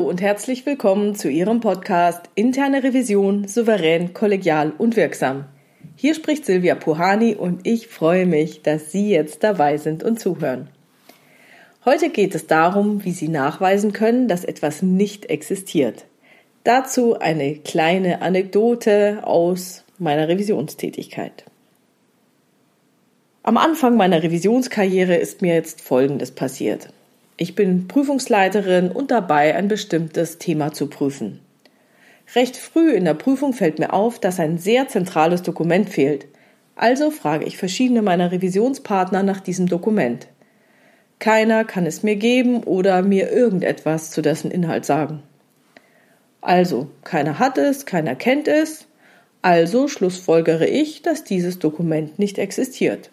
Hallo und herzlich willkommen zu Ihrem Podcast Interne Revision souverän, kollegial und wirksam. Hier spricht Silvia Puhani und ich freue mich, dass Sie jetzt dabei sind und zuhören. Heute geht es darum, wie Sie nachweisen können, dass etwas nicht existiert. Dazu eine kleine Anekdote aus meiner Revisionstätigkeit. Am Anfang meiner Revisionskarriere ist mir jetzt Folgendes passiert. Ich bin Prüfungsleiterin und dabei, ein bestimmtes Thema zu prüfen. Recht früh in der Prüfung fällt mir auf, dass ein sehr zentrales Dokument fehlt. Also frage ich verschiedene meiner Revisionspartner nach diesem Dokument. Keiner kann es mir geben oder mir irgendetwas zu dessen Inhalt sagen. Also, keiner hat es, keiner kennt es, also schlussfolgere ich, dass dieses Dokument nicht existiert.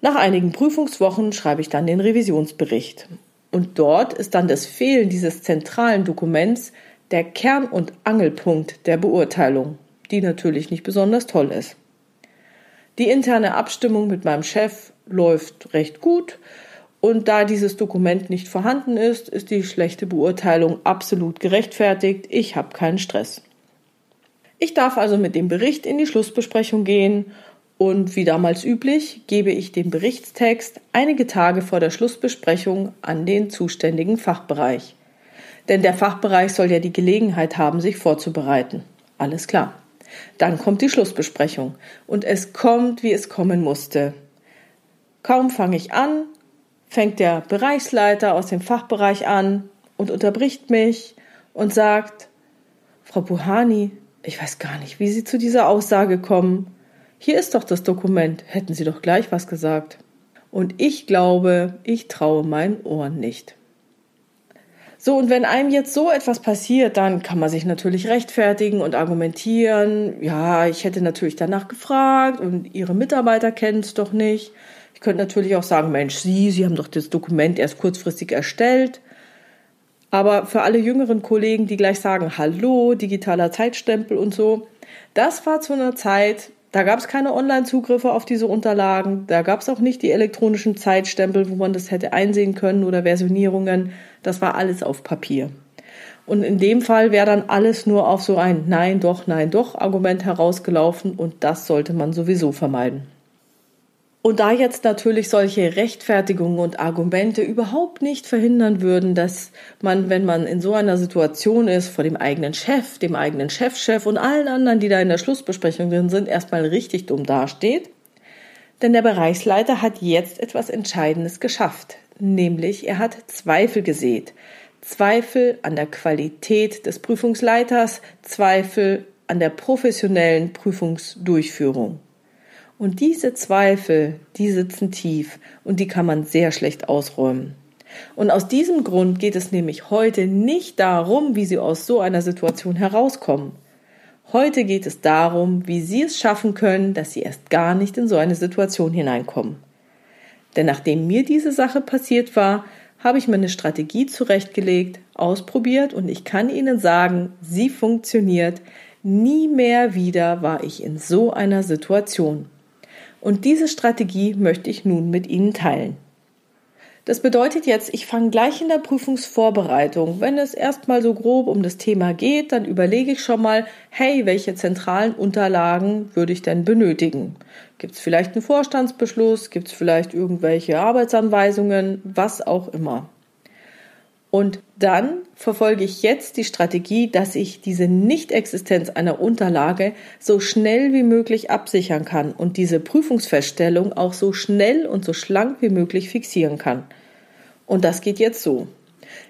Nach einigen Prüfungswochen schreibe ich dann den Revisionsbericht und dort ist dann das Fehlen dieses zentralen Dokuments der Kern- und Angelpunkt der Beurteilung, die natürlich nicht besonders toll ist. Die interne Abstimmung mit meinem Chef läuft recht gut und da dieses Dokument nicht vorhanden ist, ist die schlechte Beurteilung absolut gerechtfertigt. Ich habe keinen Stress. Ich darf also mit dem Bericht in die Schlussbesprechung gehen und wie damals üblich gebe ich den Berichtstext einige Tage vor der Schlussbesprechung an den zuständigen Fachbereich. Denn der Fachbereich soll ja die Gelegenheit haben, sich vorzubereiten. Alles klar. Dann kommt die Schlussbesprechung. Und es kommt, wie es kommen musste. Kaum fange ich an, fängt der Bereichsleiter aus dem Fachbereich an und unterbricht mich und sagt, Frau Buhani, ich weiß gar nicht, wie Sie zu dieser Aussage kommen. Hier ist doch das Dokument, hätten Sie doch gleich was gesagt. Und ich glaube, ich traue meinen Ohren nicht. So, und wenn einem jetzt so etwas passiert, dann kann man sich natürlich rechtfertigen und argumentieren. Ja, ich hätte natürlich danach gefragt und Ihre Mitarbeiter kennen es doch nicht. Ich könnte natürlich auch sagen, Mensch, Sie, Sie haben doch das Dokument erst kurzfristig erstellt. Aber für alle jüngeren Kollegen, die gleich sagen, hallo, digitaler Zeitstempel und so, das war zu einer Zeit, da gab es keine Online-Zugriffe auf diese Unterlagen. Da gab es auch nicht die elektronischen Zeitstempel, wo man das hätte einsehen können oder Versionierungen. Das war alles auf Papier. Und in dem Fall wäre dann alles nur auf so ein Nein, doch, nein, doch Argument herausgelaufen und das sollte man sowieso vermeiden. Und da jetzt natürlich solche Rechtfertigungen und Argumente überhaupt nicht verhindern würden, dass man, wenn man in so einer Situation ist, vor dem eigenen Chef, dem eigenen Chefchef und allen anderen, die da in der Schlussbesprechung drin sind, erstmal richtig dumm dasteht. Denn der Bereichsleiter hat jetzt etwas Entscheidendes geschafft. Nämlich, er hat Zweifel gesät. Zweifel an der Qualität des Prüfungsleiters, Zweifel an der professionellen Prüfungsdurchführung. Und diese Zweifel, die sitzen tief und die kann man sehr schlecht ausräumen. Und aus diesem Grund geht es nämlich heute nicht darum, wie Sie aus so einer Situation herauskommen. Heute geht es darum, wie Sie es schaffen können, dass Sie erst gar nicht in so eine Situation hineinkommen. Denn nachdem mir diese Sache passiert war, habe ich mir eine Strategie zurechtgelegt, ausprobiert und ich kann Ihnen sagen, sie funktioniert. Nie mehr wieder war ich in so einer Situation. Und diese Strategie möchte ich nun mit Ihnen teilen. Das bedeutet jetzt, ich fange gleich in der Prüfungsvorbereitung. Wenn es erstmal so grob um das Thema geht, dann überlege ich schon mal, hey, welche zentralen Unterlagen würde ich denn benötigen? Gibt es vielleicht einen Vorstandsbeschluss? Gibt es vielleicht irgendwelche Arbeitsanweisungen? Was auch immer. Und dann verfolge ich jetzt die Strategie, dass ich diese Nichtexistenz einer Unterlage so schnell wie möglich absichern kann und diese Prüfungsfeststellung auch so schnell und so schlank wie möglich fixieren kann. Und das geht jetzt so.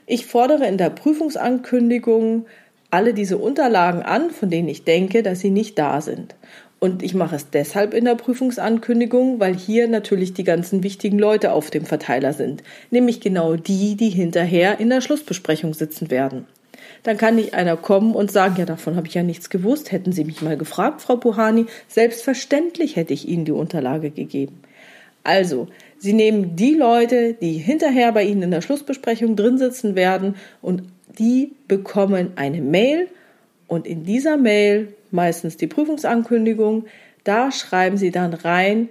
Ich fordere in der Prüfungsankündigung alle diese Unterlagen an, von denen ich denke, dass sie nicht da sind. Und ich mache es deshalb in der Prüfungsankündigung, weil hier natürlich die ganzen wichtigen Leute auf dem Verteiler sind, nämlich genau die, die hinterher in der Schlussbesprechung sitzen werden. Dann kann nicht einer kommen und sagen, ja, davon habe ich ja nichts gewusst, hätten Sie mich mal gefragt, Frau Buhani, selbstverständlich hätte ich Ihnen die Unterlage gegeben. Also, Sie nehmen die Leute, die hinterher bei Ihnen in der Schlussbesprechung drin sitzen werden und die bekommen eine Mail und in dieser Mail meistens die Prüfungsankündigung. Da schreiben Sie dann rein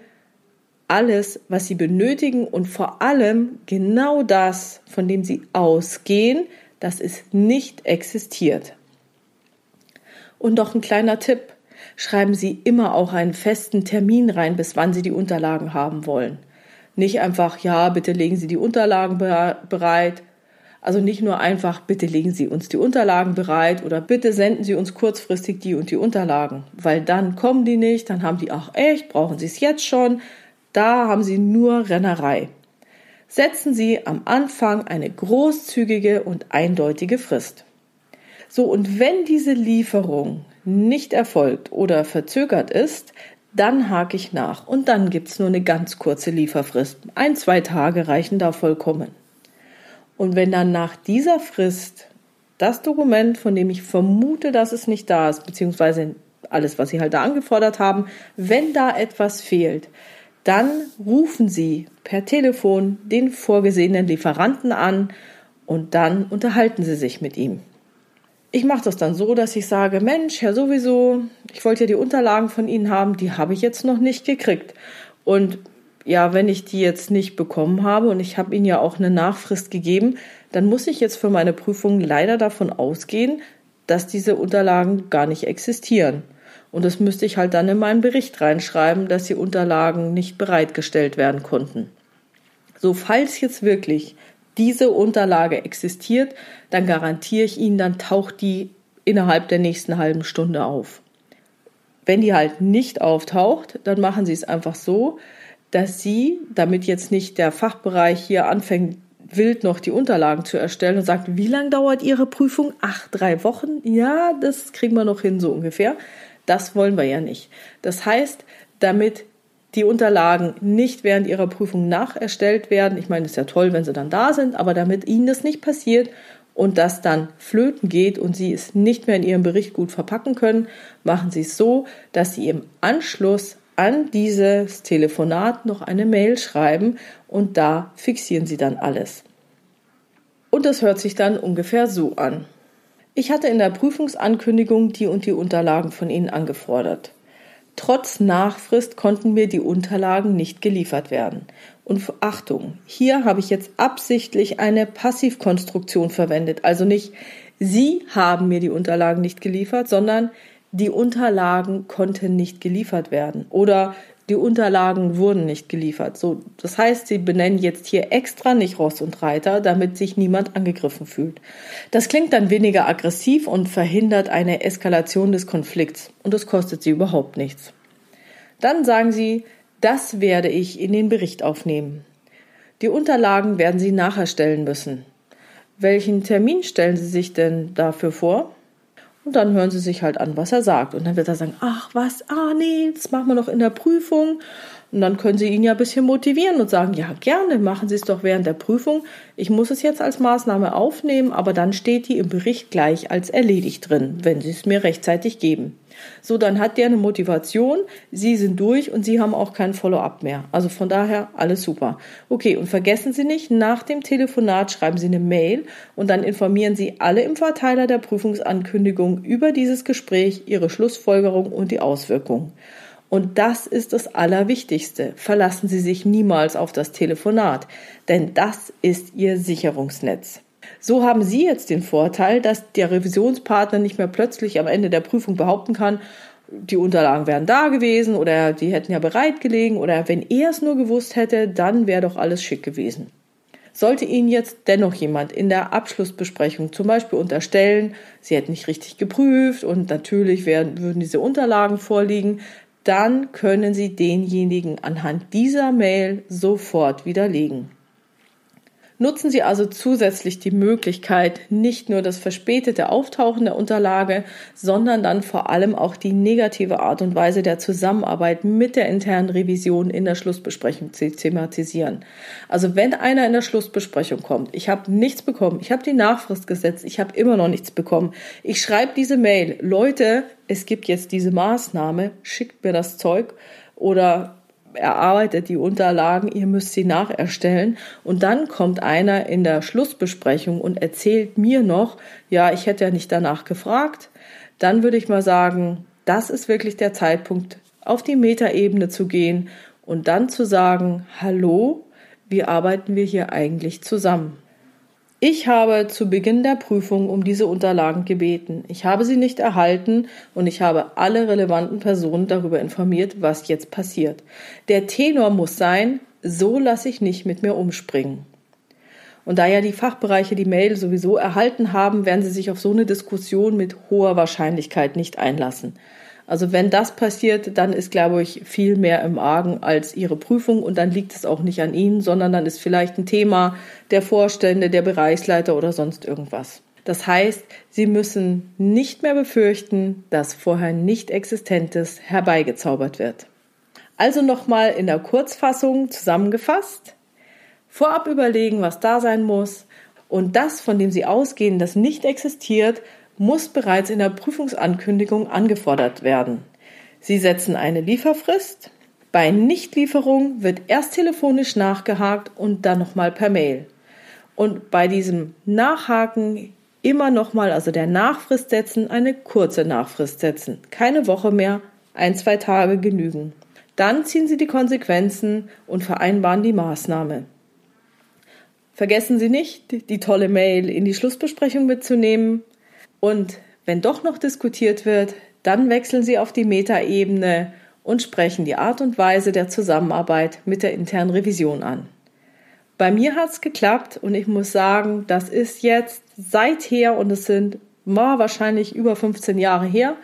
alles, was Sie benötigen und vor allem genau das, von dem Sie ausgehen, dass es nicht existiert. Und noch ein kleiner Tipp. Schreiben Sie immer auch einen festen Termin rein, bis wann Sie die Unterlagen haben wollen. Nicht einfach, ja, bitte legen Sie die Unterlagen bereit. Also nicht nur einfach, bitte legen Sie uns die Unterlagen bereit oder bitte senden Sie uns kurzfristig die und die Unterlagen. Weil dann kommen die nicht, dann haben die, ach echt, brauchen Sie es jetzt schon. Da haben Sie nur Rennerei. Setzen Sie am Anfang eine großzügige und eindeutige Frist. So, und wenn diese Lieferung nicht erfolgt oder verzögert ist, dann hake ich nach und dann gibt's nur eine ganz kurze Lieferfrist. Ein, zwei Tage reichen da vollkommen. Und wenn dann nach dieser Frist das Dokument, von dem ich vermute, dass es nicht da ist, beziehungsweise alles, was Sie halt da angefordert haben, wenn da etwas fehlt, dann rufen Sie per Telefon den vorgesehenen Lieferanten an und dann unterhalten Sie sich mit ihm. Ich mache das dann so, dass ich sage, Mensch, Herr sowieso, ich wollte ja die Unterlagen von Ihnen haben, die habe ich jetzt noch nicht gekriegt. Und ja, wenn ich die jetzt nicht bekommen habe und ich habe Ihnen ja auch eine Nachfrist gegeben, dann muss ich jetzt für meine Prüfung leider davon ausgehen, dass diese Unterlagen gar nicht existieren. Und das müsste ich halt dann in meinen Bericht reinschreiben, dass die Unterlagen nicht bereitgestellt werden konnten. So, falls jetzt wirklich diese Unterlage existiert, dann garantiere ich Ihnen, dann taucht die innerhalb der nächsten halben Stunde auf. Wenn die halt nicht auftaucht, dann machen Sie es einfach so, dass Sie, damit jetzt nicht der Fachbereich hier anfängt, wild noch die Unterlagen zu erstellen und sagt, wie lange dauert Ihre Prüfung? Ach, drei Wochen? Ja, das kriegen wir noch hin, so ungefähr. Das wollen wir ja nicht. Das heißt, damit die Unterlagen nicht während ihrer Prüfung nacherstellt werden. Ich meine, es ist ja toll, wenn sie dann da sind, aber damit ihnen das nicht passiert und das dann flöten geht und sie es nicht mehr in ihrem Bericht gut verpacken können, machen sie es so, dass sie im Anschluss an dieses Telefonat noch eine Mail schreiben und da fixieren sie dann alles. Und das hört sich dann ungefähr so an. Ich hatte in der Prüfungsankündigung die und die Unterlagen von Ihnen angefordert. Trotz Nachfrist konnten mir die Unterlagen nicht geliefert werden. Und Achtung, hier habe ich jetzt absichtlich eine Passivkonstruktion verwendet. Also nicht Sie haben mir die Unterlagen nicht geliefert, sondern die Unterlagen konnten nicht geliefert werden. Oder die Unterlagen wurden nicht geliefert. So, das heißt, sie benennen jetzt hier extra nicht Ross und Reiter, damit sich niemand angegriffen fühlt. Das klingt dann weniger aggressiv und verhindert eine Eskalation des Konflikts und es kostet sie überhaupt nichts. Dann sagen sie, das werde ich in den Bericht aufnehmen. Die Unterlagen werden Sie nacherstellen müssen. Welchen Termin stellen Sie sich denn dafür vor? Und dann hören sie sich halt an, was er sagt. Und dann wird er sagen, ach was, ah nee, das machen wir noch in der Prüfung. Und dann können Sie ihn ja ein bisschen motivieren und sagen, ja gerne, machen Sie es doch während der Prüfung. Ich muss es jetzt als Maßnahme aufnehmen, aber dann steht die im Bericht gleich als erledigt drin, wenn Sie es mir rechtzeitig geben. So, dann hat der eine Motivation, Sie sind durch und Sie haben auch kein Follow-up mehr. Also von daher alles super. Okay, und vergessen Sie nicht, nach dem Telefonat schreiben Sie eine Mail und dann informieren Sie alle im Verteiler der Prüfungsankündigung über dieses Gespräch, Ihre Schlussfolgerung und die Auswirkungen. Und das ist das Allerwichtigste. Verlassen Sie sich niemals auf das Telefonat, denn das ist Ihr Sicherungsnetz. So haben Sie jetzt den Vorteil, dass der Revisionspartner nicht mehr plötzlich am Ende der Prüfung behaupten kann, die Unterlagen wären da gewesen oder die hätten ja bereit gelegen oder wenn er es nur gewusst hätte, dann wäre doch alles schick gewesen. Sollte Ihnen jetzt dennoch jemand in der Abschlussbesprechung zum Beispiel unterstellen, Sie hätten nicht richtig geprüft und natürlich werden, würden diese Unterlagen vorliegen, dann können Sie denjenigen anhand dieser Mail sofort widerlegen. Nutzen Sie also zusätzlich die Möglichkeit, nicht nur das verspätete Auftauchen der Unterlage, sondern dann vor allem auch die negative Art und Weise der Zusammenarbeit mit der internen Revision in der Schlussbesprechung zu thematisieren. Also wenn einer in der Schlussbesprechung kommt, ich habe nichts bekommen, ich habe die Nachfrist gesetzt, ich habe immer noch nichts bekommen, ich schreibe diese Mail, Leute, es gibt jetzt diese Maßnahme, schickt mir das Zeug oder erarbeitet die Unterlagen, ihr müsst sie nacherstellen. Und dann kommt einer in der Schlussbesprechung und erzählt mir noch, ja, ich hätte ja nicht danach gefragt. Dann würde ich mal sagen, das ist wirklich der Zeitpunkt, auf die Metaebene zu gehen und dann zu sagen, hallo, wie arbeiten wir hier eigentlich zusammen? Ich habe zu Beginn der Prüfung um diese Unterlagen gebeten. Ich habe sie nicht erhalten und ich habe alle relevanten Personen darüber informiert, was jetzt passiert. Der Tenor muss sein, so lasse ich nicht mit mir umspringen. Und da ja die Fachbereiche die Mail sowieso erhalten haben, werden sie sich auf so eine Diskussion mit hoher Wahrscheinlichkeit nicht einlassen. Also wenn das passiert, dann ist, glaube ich, viel mehr im Argen als Ihre Prüfung und dann liegt es auch nicht an Ihnen, sondern dann ist vielleicht ein Thema der Vorstände, der Bereichsleiter oder sonst irgendwas. Das heißt, Sie müssen nicht mehr befürchten, dass vorher nicht Existentes herbeigezaubert wird. Also nochmal in der Kurzfassung zusammengefasst. Vorab überlegen, was da sein muss und das, von dem Sie ausgehen, das nicht existiert, muss bereits in der Prüfungsankündigung angefordert werden. Sie setzen eine Lieferfrist. Bei Nichtlieferung wird erst telefonisch nachgehakt und dann nochmal per Mail. Und bei diesem Nachhaken immer nochmal, also der Nachfrist setzen, eine kurze Nachfrist setzen. Keine Woche mehr, ein, zwei Tage genügen. Dann ziehen Sie die Konsequenzen und vereinbaren die Maßnahme. Vergessen Sie nicht, die tolle Mail in die Schlussbesprechung mitzunehmen. Und wenn doch noch diskutiert wird, dann wechseln Sie auf die Metaebene und sprechen die Art und Weise der Zusammenarbeit mit der internen Revision an. Bei mir hat es geklappt und ich muss sagen, das ist jetzt seither und es sind mal wahrscheinlich über 15 Jahre her,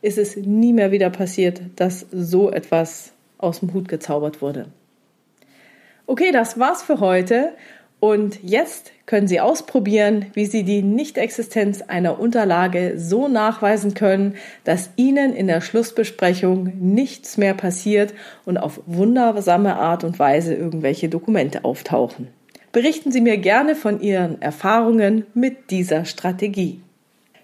ist es nie mehr wieder passiert, dass so etwas aus dem Hut gezaubert wurde. Okay, das war's für heute und jetzt können Sie ausprobieren, wie Sie die Nichtexistenz einer Unterlage so nachweisen können, dass Ihnen in der Schlussbesprechung nichts mehr passiert und auf wundersame Art und Weise irgendwelche Dokumente auftauchen. Berichten Sie mir gerne von Ihren Erfahrungen mit dieser Strategie.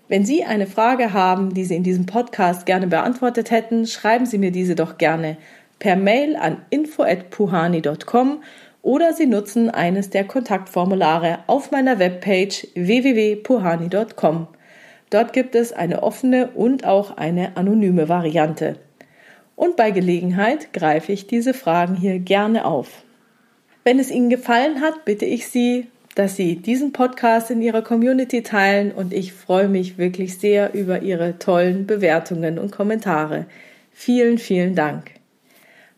Wenn Sie eine Frage haben, die Sie in diesem Podcast gerne beantwortet hätten, schreiben Sie mir diese doch gerne per Mail an info@puhani.com oder Sie nutzen eines der Kontaktformulare auf meiner Webpage www.puhani.com. Dort gibt es eine offene und auch eine anonyme Variante. Und bei Gelegenheit greife ich diese Fragen hier gerne auf. Wenn es Ihnen gefallen hat, bitte ich Sie, dass Sie diesen Podcast in Ihrer Community teilen und ich freue mich wirklich sehr über Ihre tollen Bewertungen und Kommentare. Vielen, vielen Dank.